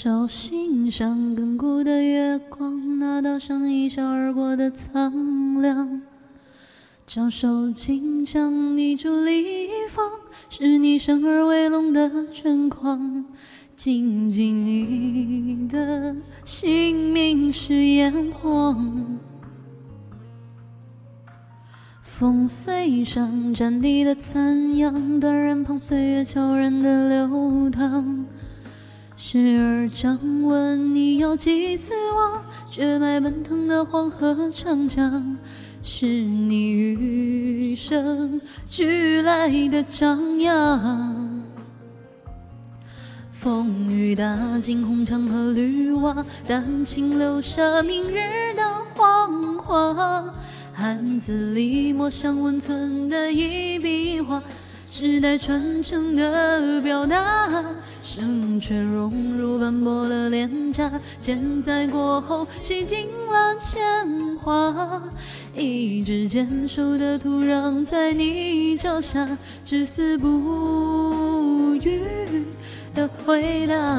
手心上亘古的月光，那道上一笑而过的苍凉。将手紧将你伫立一方，是你生而为龙的春光。谨记你的姓名是炎黄。风随上战地的残阳，断人旁岁月悄然的流淌。时而张问你要几次望，血脉奔腾的黄河长江。是你与生俱来的张扬，风雨打尽红墙和绿瓦，丹青留下明日的黄花。汉字里墨香温存的一笔画，时代传承的表达。生却融入斑驳的脸颊，千载过后洗净了铅华。一直坚守的土壤，在你脚下，至死不渝的回答。